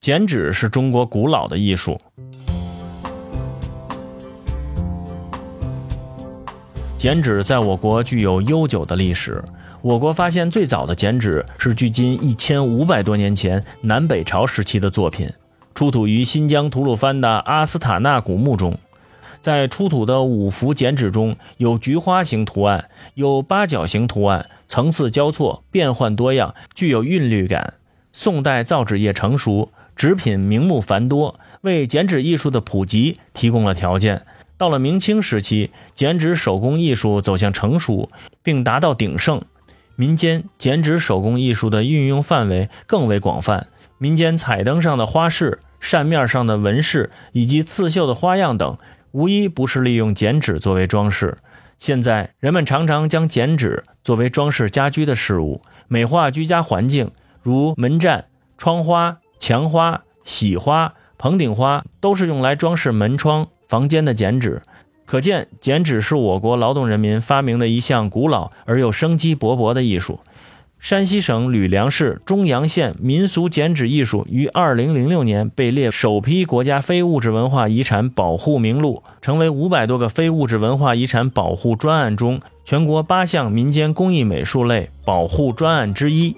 剪纸是中国古老的艺术。剪纸在我国具有悠久的历史。我国发现最早的剪纸是距今一千五百多年前南北朝时期的作品，出土于新疆吐鲁番的阿斯塔纳古墓中。在出土的五幅剪纸中，有菊花形图案，有八角形图案，层次交错，变幻多样，具有韵律感。宋代造纸业成熟。纸品名目繁多，为剪纸艺术的普及提供了条件。到了明清时期，剪纸手工艺术走向成熟，并达到鼎盛，民间剪纸手工艺术的运用范围更为广泛。民间彩灯上的花饰、扇面上的纹饰以及刺绣的花样等，无一不是利用剪纸作为装饰。现在，人们常常将剪纸作为装饰家居的事物，美化居家环境，如门扇、窗花。墙花、喜花、棚顶花都是用来装饰门窗、房间的剪纸，可见剪纸是我国劳动人民发明的一项古老而又生机勃勃的艺术。山西省吕梁市中阳县民俗剪纸艺术于2006年被列首批国家非物质文化遗产保护名录，成为五百多个非物质文化遗产保护专案中全国八项民间工艺美术类保护专案之一。